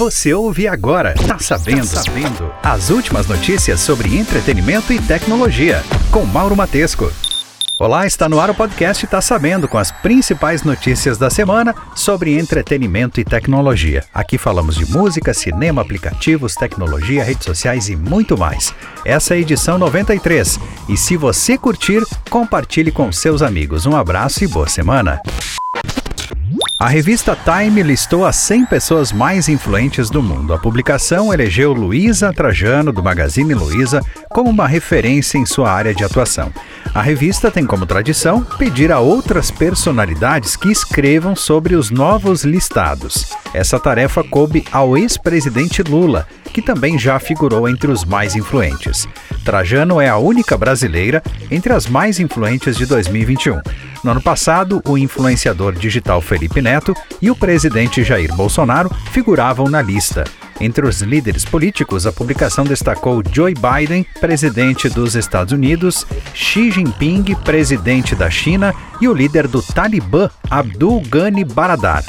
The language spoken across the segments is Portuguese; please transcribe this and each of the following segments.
Você ouve agora, tá sabendo, tá sabendo. As últimas notícias sobre entretenimento e tecnologia, com Mauro Matesco. Olá, está no ar o podcast Tá Sabendo com as principais notícias da semana sobre entretenimento e tecnologia. Aqui falamos de música, cinema, aplicativos, tecnologia, redes sociais e muito mais. Essa é a edição 93. E se você curtir, compartilhe com seus amigos. Um abraço e boa semana. A revista Time listou as 100 pessoas mais influentes do mundo. A publicação elegeu Luísa Trajano, do Magazine Luiza, como uma referência em sua área de atuação. A revista tem como tradição pedir a outras personalidades que escrevam sobre os novos listados. Essa tarefa coube ao ex-presidente Lula, que também já figurou entre os mais influentes. Trajano é a única brasileira entre as mais influentes de 2021. No ano passado, o influenciador digital Felipe Neto e o presidente Jair Bolsonaro figuravam na lista. Entre os líderes políticos, a publicação destacou Joe Biden, presidente dos Estados Unidos, Xi Jinping, presidente da China, e o líder do Talibã, Abdul Ghani Baradar.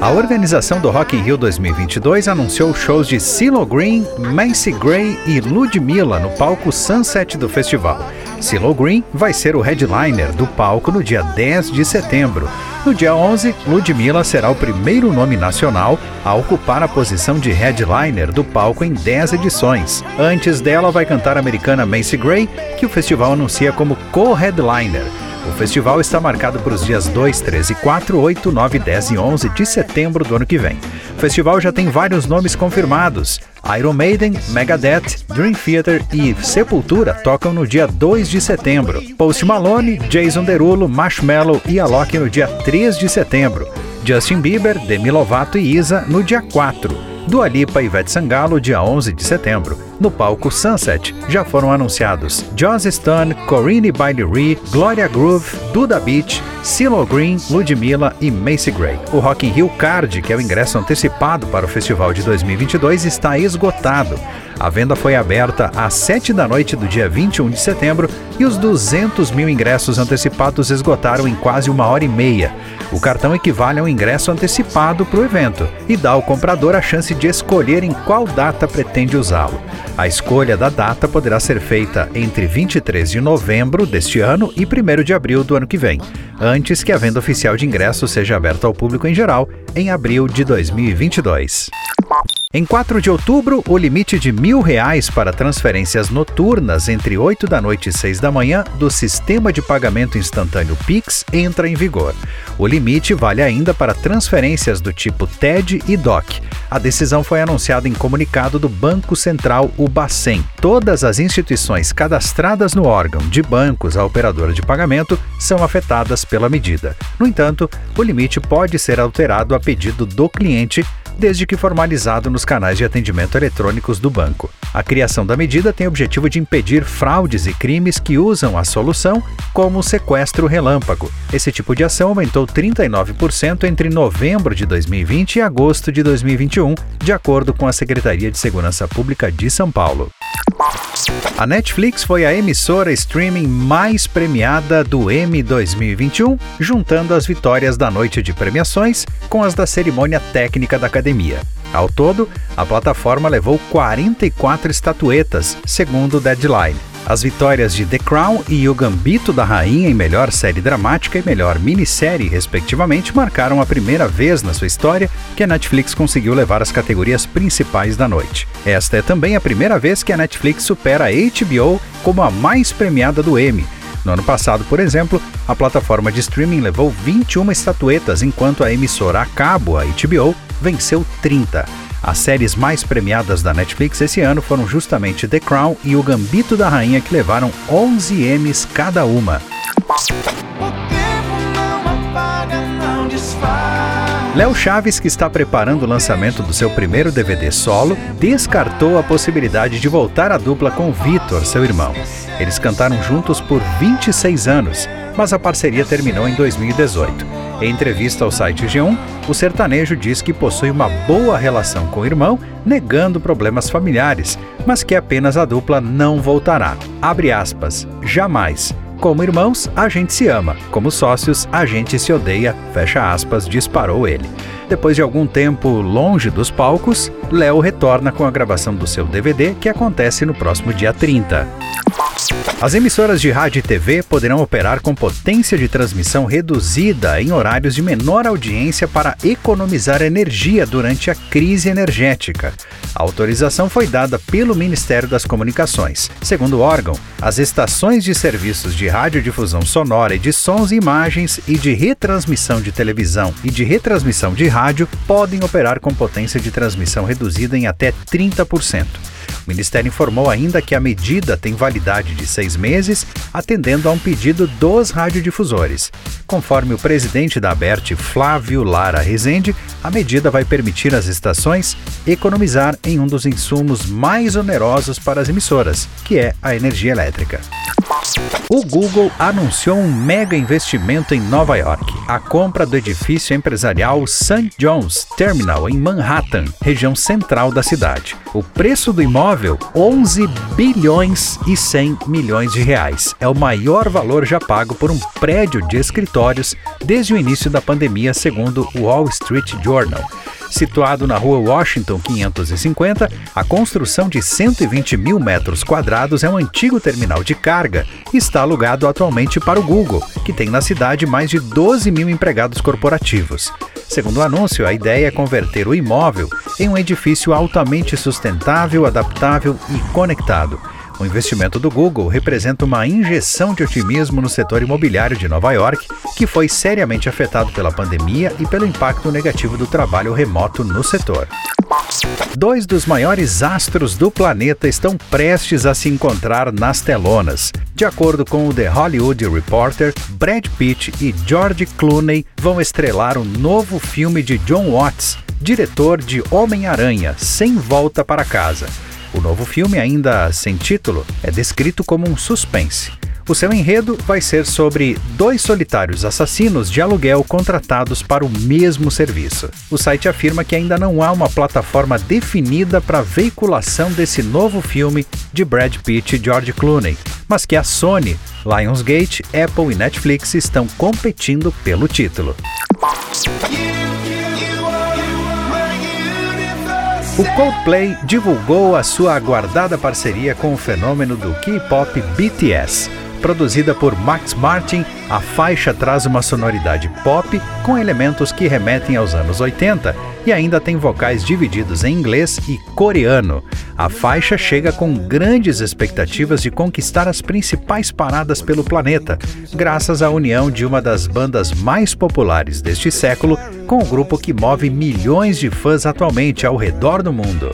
A organização do Rock in Rio 2022 anunciou shows de CeeLo Green, Macy Gray e Ludmilla no palco Sunset do festival. CeeLo Green vai ser o headliner do palco no dia 10 de setembro. No dia 11, Ludmilla será o primeiro nome nacional a ocupar a posição de headliner do palco em 10 edições. Antes dela vai cantar a americana Macy Gray, que o festival anuncia como co-headliner. O festival está marcado para os dias 2, 13, 4, 8, 9, 10 e 11 de setembro do ano que vem. O festival já tem vários nomes confirmados. Iron Maiden, Megadeth, Dream Theater e Sepultura tocam no dia 2 de setembro. Post Malone, Jason Derulo, Marshmello e Alok no dia 3 de setembro. Justin Bieber, Demi Lovato e Isa no dia 4. Dua Lipa e Ivete Sangalo, dia 11 de setembro. No palco Sunset, já foram anunciados Joss Stone, Corinne Bailey Gloria Groove, Duda Beach, CeeLo Green, Ludmilla e Macy Gray. O Rock in Rio Card, que é o ingresso antecipado para o festival de 2022, está esgotado. A venda foi aberta às 7 da noite do dia 21 de setembro e os 200 mil ingressos antecipados esgotaram em quase uma hora e meia. O cartão equivale a um ingresso antecipado para o evento e dá ao comprador a chance de escolher em qual data pretende usá-lo. A escolha da data poderá ser feita entre 23 de novembro deste ano e 1 de abril do ano que vem, antes que a venda oficial de ingressos seja aberta ao público em geral em abril de 2022. Em 4 de outubro, o limite de mil reais para transferências noturnas entre 8 da noite e 6 da manhã do sistema de pagamento instantâneo Pix entra em vigor. O limite vale ainda para transferências do tipo TED e DOC. A decisão foi anunciada em comunicado do Banco Central, o Bacen. Todas as instituições cadastradas no órgão, de bancos a operadora de pagamento, são afetadas pela medida. No entanto, o limite pode ser alterado a pedido do cliente desde que formalizado nos canais de atendimento eletrônicos do banco. A criação da medida tem o objetivo de impedir fraudes e crimes que usam a solução, como o sequestro relâmpago. Esse tipo de ação aumentou 39% entre novembro de 2020 e agosto de 2021, de acordo com a Secretaria de Segurança Pública de São Paulo. A Netflix foi a emissora streaming mais premiada do M 2021, juntando as vitórias da noite de premiações com as da cerimônia técnica da academia. Ao todo, a plataforma levou 44 estatuetas, segundo o Deadline. As vitórias de The Crown e O Gambito da Rainha em melhor série dramática e melhor minissérie, respectivamente, marcaram a primeira vez na sua história que a Netflix conseguiu levar as categorias principais da noite. Esta é também a primeira vez que a Netflix supera a HBO como a mais premiada do Emmy. No ano passado, por exemplo, a plataforma de streaming levou 21 estatuetas, enquanto a emissora a cabo, a HBO, venceu 30. As séries mais premiadas da Netflix esse ano foram justamente The Crown e O Gambito da Rainha, que levaram 11 Emmys cada uma. Léo Chaves, que está preparando o lançamento do seu primeiro DVD solo, descartou a possibilidade de voltar à dupla com Vitor, seu irmão. Eles cantaram juntos por 26 anos, mas a parceria terminou em 2018. Em entrevista ao site G1, o sertanejo diz que possui uma boa relação com o irmão, negando problemas familiares, mas que apenas a dupla não voltará. Abre aspas, jamais. Como irmãos, a gente se ama. Como sócios, a gente se odeia. Fecha aspas, disparou ele. Depois de algum tempo longe dos palcos, Léo retorna com a gravação do seu DVD, que acontece no próximo dia 30. As emissoras de rádio e TV poderão operar com potência de transmissão reduzida em horários de menor audiência para economizar energia durante a crise energética. A autorização foi dada pelo Ministério das Comunicações. Segundo o órgão, as estações de serviços de radiodifusão sonora e de sons e imagens e de retransmissão de televisão e de retransmissão de rádio podem operar com potência de transmissão reduzida em até 30%. O Ministério informou ainda que a medida tem validade de seis meses, atendendo a um pedido dos radiodifusores. Conforme o presidente da ABERT, Flávio Lara Rezende, a medida vai permitir às estações economizar em um dos insumos mais onerosos para as emissoras, que é a energia elétrica. O Google anunciou um mega investimento em Nova York. A compra do edifício empresarial St. John's Terminal em Manhattan, região central da cidade. O preço do imóvel, 11 bilhões e 100 milhões de reais. É o maior valor já pago por um prédio de escritórios desde o início da pandemia, segundo o Wall Street Journal. Situado na rua Washington 550, a construção de 120 mil metros quadrados é um antigo terminal de carga e está alugado atualmente para o Google, que tem na cidade mais de 12 mil empregados corporativos. Segundo o anúncio, a ideia é converter o imóvel em um edifício altamente sustentável, adaptável e conectado o investimento do Google representa uma injeção de otimismo no setor imobiliário de Nova York, que foi seriamente afetado pela pandemia e pelo impacto negativo do trabalho remoto no setor. Dois dos maiores astros do planeta estão prestes a se encontrar nas telonas. De acordo com o The Hollywood Reporter, Brad Pitt e George Clooney vão estrelar um novo filme de John Watts, diretor de Homem-Aranha, Sem Volta para Casa. O novo filme, ainda sem título, é descrito como um suspense. O seu enredo vai ser sobre dois solitários assassinos de aluguel contratados para o mesmo serviço. O site afirma que ainda não há uma plataforma definida para a veiculação desse novo filme de Brad Pitt e George Clooney, mas que a Sony, Lionsgate, Apple e Netflix estão competindo pelo título. O Coldplay divulgou a sua aguardada parceria com o fenômeno do K-pop BTS. Produzida por Max Martin, a faixa traz uma sonoridade pop com elementos que remetem aos anos 80 e ainda tem vocais divididos em inglês e coreano. A faixa chega com grandes expectativas de conquistar as principais paradas pelo planeta, graças à união de uma das bandas mais populares deste século com o grupo que move milhões de fãs atualmente ao redor do mundo.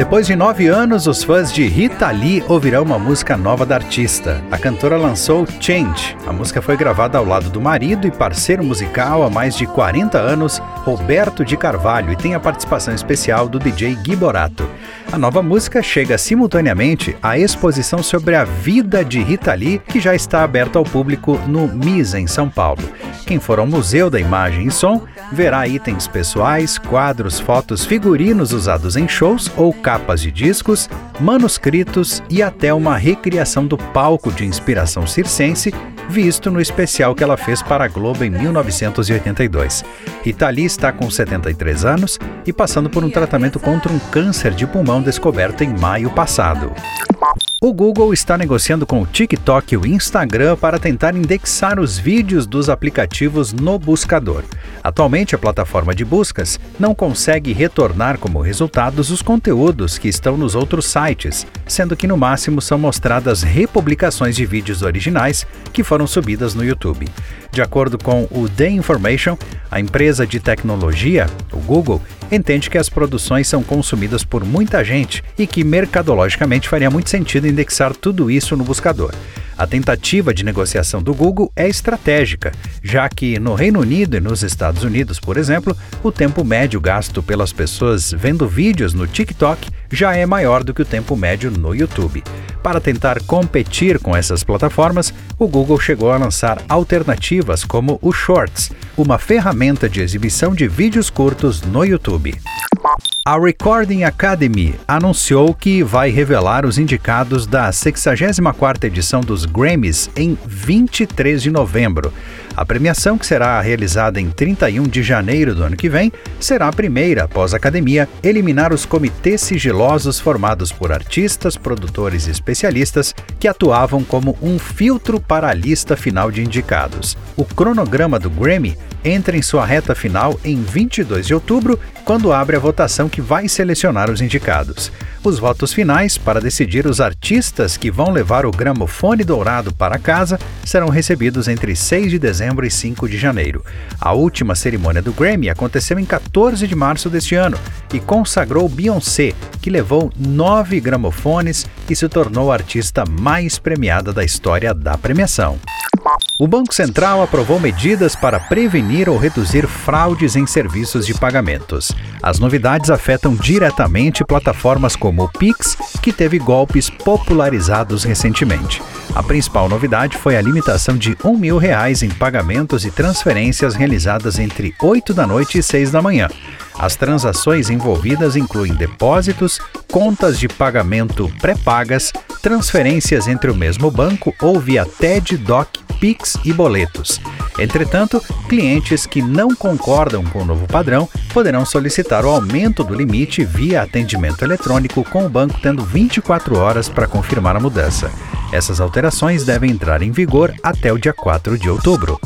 Depois de nove anos, os fãs de Rita Lee ouvirão uma música nova da artista. A cantora lançou Change. A música foi gravada ao lado do marido e parceiro musical há mais de 40 anos, Roberto de Carvalho, e tem a participação especial do DJ Gui Borato. A nova música chega simultaneamente à exposição sobre a vida de Rita Lee, que já está aberta ao público no MISA, em São Paulo. Quem for ao Museu da Imagem e Som verá itens pessoais, quadros, fotos, figurinos usados em shows ou capas de discos, manuscritos e até uma recriação do palco de inspiração circense visto no especial que ela fez para a Globo em 1982. Rita Lee está com 73 anos e passando por um tratamento contra um câncer de pulmão descoberto em maio passado. O Google está negociando com o TikTok e o Instagram para tentar indexar os vídeos dos aplicativos no buscador. Atualmente, a plataforma de buscas não consegue retornar como resultados os conteúdos que estão nos outros sites, sendo que no máximo são mostradas republicações de vídeos originais que foram subidas no YouTube. De acordo com o The Information, a empresa de tecnologia, o Google, entende que as produções são consumidas por muita gente e que mercadologicamente faria muito sentido indexar tudo isso no buscador. A tentativa de negociação do Google é estratégica, já que no Reino Unido e nos Estados Unidos, por exemplo, o tempo médio gasto pelas pessoas vendo vídeos no TikTok já é maior do que o tempo médio no YouTube. Para tentar competir com essas plataformas, o Google chegou a lançar alternativas como o Shorts, uma ferramenta de exibição de vídeos curtos no YouTube. A Recording Academy anunciou que vai revelar os indicados da 64ª edição dos Grammys em 23 de novembro. A premiação, que será realizada em 31 de janeiro do ano que vem, será a primeira, após a academia, eliminar os comitês sigilosos formados por artistas, produtores e especialistas que atuavam como um filtro para a lista final de indicados. O cronograma do Grammy entra em sua reta final em 22 de outubro, quando abre a votação que vai selecionar os indicados. Os votos finais para decidir os artistas que vão levar o gramofone dourado para casa serão recebidos entre 6 de dezembro e 5 de janeiro. A última cerimônia do Grammy aconteceu em 14 de março deste ano e consagrou Beyoncé, que levou nove gramofones e se tornou a artista mais premiada da história da premiação. O Banco Central aprovou medidas para prevenir ou reduzir fraudes em serviços de pagamentos. As novidades afetam diretamente plataformas como o Pix, que teve golpes popularizados recentemente. A principal novidade foi a limitação de um mil reais em pagamentos e transferências realizadas entre 8 da noite e 6 da manhã. As transações envolvidas incluem depósitos, contas de pagamento pré-pagas, transferências entre o mesmo banco ou via TED, DOC Pix e boletos. Entretanto, clientes que não concordam com o novo padrão poderão solicitar o aumento do limite via atendimento eletrônico, com o banco tendo 24 horas para confirmar a mudança. Essas alterações devem entrar em vigor até o dia 4 de outubro.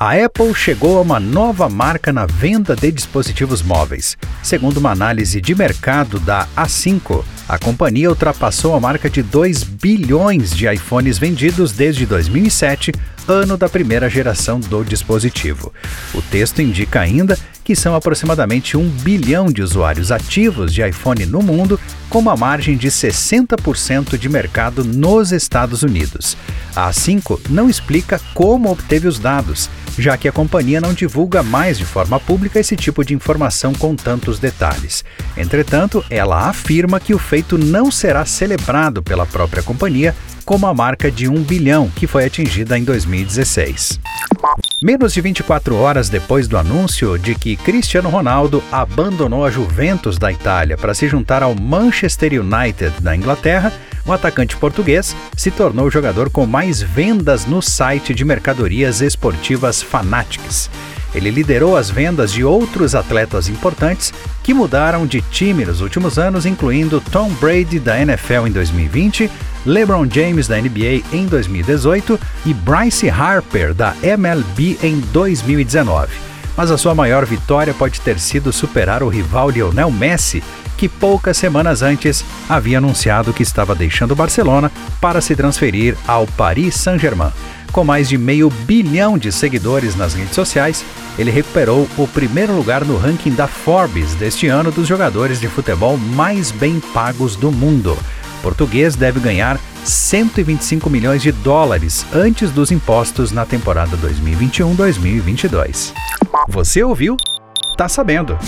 A Apple chegou a uma nova marca na venda de dispositivos móveis. Segundo uma análise de mercado da A5, a companhia ultrapassou a marca de 2 bilhões de iPhones vendidos desde 2007, ano da primeira geração do dispositivo. O texto indica ainda que são aproximadamente 1 bilhão de usuários ativos de iPhone no mundo, com uma margem de 60% de mercado nos Estados Unidos. A A5 não explica como obteve os dados, já que a companhia não divulga mais de forma pública esse tipo de informação com tantos detalhes. Entretanto, ela afirma que o feito não será celebrado pela própria companhia como a marca de 1 bilhão que foi atingida em 2016. Menos de 24 horas depois do anúncio de que Cristiano Ronaldo abandonou a Juventus da Itália para se juntar ao Manchester United da Inglaterra, o atacante português se tornou o jogador com mais vendas no site de mercadorias esportivas Fanatics. Ele liderou as vendas de outros atletas importantes que mudaram de time nos últimos anos, incluindo Tom Brady da NFL em 2020, LeBron James da NBA em 2018 e Bryce Harper da MLB em 2019. Mas a sua maior vitória pode ter sido superar o rival Lionel Messi, que poucas semanas antes havia anunciado que estava deixando Barcelona para se transferir ao Paris Saint-Germain. Com mais de meio bilhão de seguidores nas redes sociais, ele recuperou o primeiro lugar no ranking da Forbes deste ano dos jogadores de futebol mais bem pagos do mundo. Português deve ganhar 125 milhões de dólares antes dos impostos na temporada 2021-2022. Você ouviu? Tá sabendo.